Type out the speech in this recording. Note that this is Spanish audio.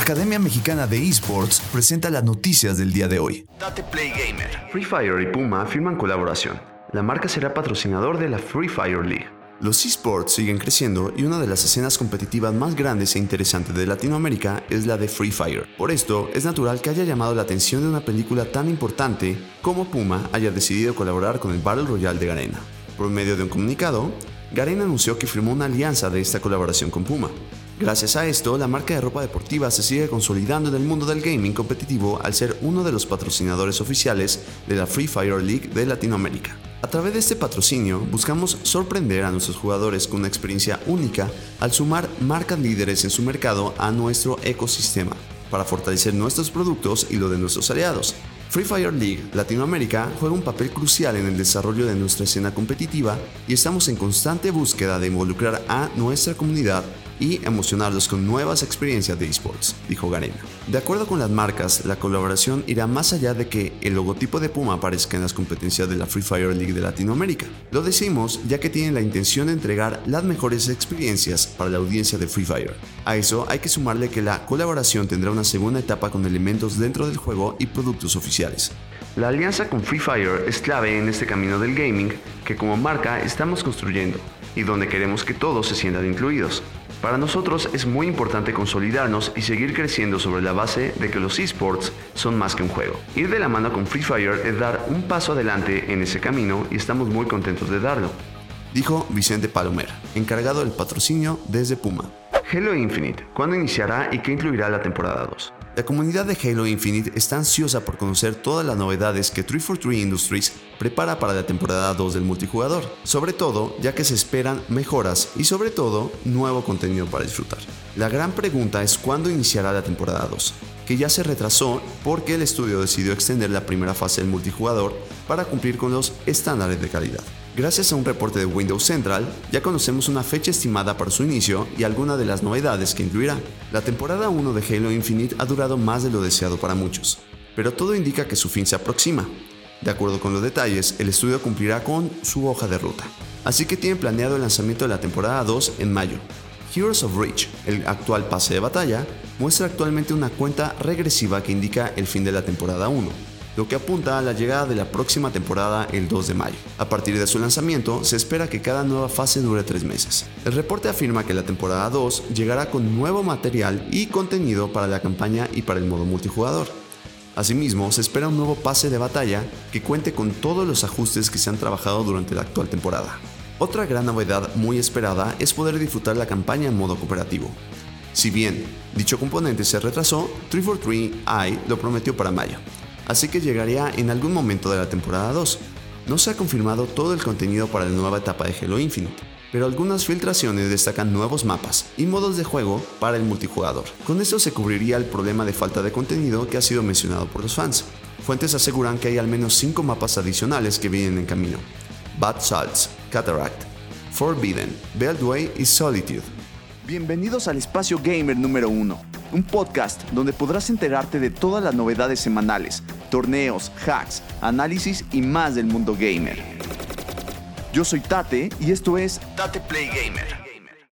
Academia Mexicana de Esports presenta las noticias del día de hoy. Date Play Gamer. Free Fire y Puma firman colaboración. La marca será patrocinador de la Free Fire League. Los esports siguen creciendo y una de las escenas competitivas más grandes e interesantes de Latinoamérica es la de Free Fire. Por esto, es natural que haya llamado la atención de una película tan importante como Puma haya decidido colaborar con el Battle Royale de Garena. Por medio de un comunicado, Garena anunció que firmó una alianza de esta colaboración con Puma. Gracias a esto, la marca de ropa deportiva se sigue consolidando en el mundo del gaming competitivo al ser uno de los patrocinadores oficiales de la Free Fire League de Latinoamérica. A través de este patrocinio buscamos sorprender a nuestros jugadores con una experiencia única al sumar marcas líderes en su mercado a nuestro ecosistema, para fortalecer nuestros productos y lo de nuestros aliados. Free Fire League Latinoamérica juega un papel crucial en el desarrollo de nuestra escena competitiva y estamos en constante búsqueda de involucrar a nuestra comunidad y emocionarlos con nuevas experiencias de esports, dijo Garena. De acuerdo con las marcas, la colaboración irá más allá de que el logotipo de Puma aparezca en las competencias de la Free Fire League de Latinoamérica. Lo decimos ya que tienen la intención de entregar las mejores experiencias para la audiencia de Free Fire. A eso hay que sumarle que la colaboración tendrá una segunda etapa con elementos dentro del juego y productos oficiales. La alianza con Free Fire es clave en este camino del gaming que como marca estamos construyendo y donde queremos que todos se sientan incluidos. Para nosotros es muy importante consolidarnos y seguir creciendo sobre la base de que los esports son más que un juego. Ir de la mano con Free Fire es dar un paso adelante en ese camino y estamos muy contentos de darlo. Dijo Vicente Palomera, encargado del patrocinio desde Puma. Halo Infinite, ¿cuándo iniciará y qué incluirá la temporada 2? La comunidad de Halo Infinite está ansiosa por conocer todas las novedades que 343 Industries prepara para la temporada 2 del multijugador, sobre todo ya que se esperan mejoras y sobre todo nuevo contenido para disfrutar. La gran pregunta es cuándo iniciará la temporada 2, que ya se retrasó porque el estudio decidió extender la primera fase del multijugador para cumplir con los estándares de calidad. Gracias a un reporte de Windows Central, ya conocemos una fecha estimada para su inicio y algunas de las novedades que incluirá. La temporada 1 de Halo Infinite ha durado más de lo deseado para muchos, pero todo indica que su fin se aproxima. De acuerdo con los detalles, el estudio cumplirá con su hoja de ruta, así que tiene planeado el lanzamiento de la temporada 2 en mayo. Heroes of Reach, el actual pase de batalla, muestra actualmente una cuenta regresiva que indica el fin de la temporada 1 lo que apunta a la llegada de la próxima temporada el 2 de mayo. A partir de su lanzamiento, se espera que cada nueva fase dure tres meses. El reporte afirma que la temporada 2 llegará con nuevo material y contenido para la campaña y para el modo multijugador. Asimismo, se espera un nuevo pase de batalla que cuente con todos los ajustes que se han trabajado durante la actual temporada. Otra gran novedad muy esperada es poder disfrutar la campaña en modo cooperativo. Si bien dicho componente se retrasó, 343i lo prometió para mayo, así que llegaría en algún momento de la temporada 2. No se ha confirmado todo el contenido para la nueva etapa de Halo Infinite, pero algunas filtraciones destacan nuevos mapas y modos de juego para el multijugador. Con esto se cubriría el problema de falta de contenido que ha sido mencionado por los fans. Fuentes aseguran que hay al menos 5 mapas adicionales que vienen en camino. Bad Salts, Cataract, Forbidden, Beltway y Solitude. Bienvenidos al espacio gamer número 1, un podcast donde podrás enterarte de todas las novedades semanales, torneos, hacks, análisis y más del mundo gamer. Yo soy Tate y esto es Tate Play Gamer.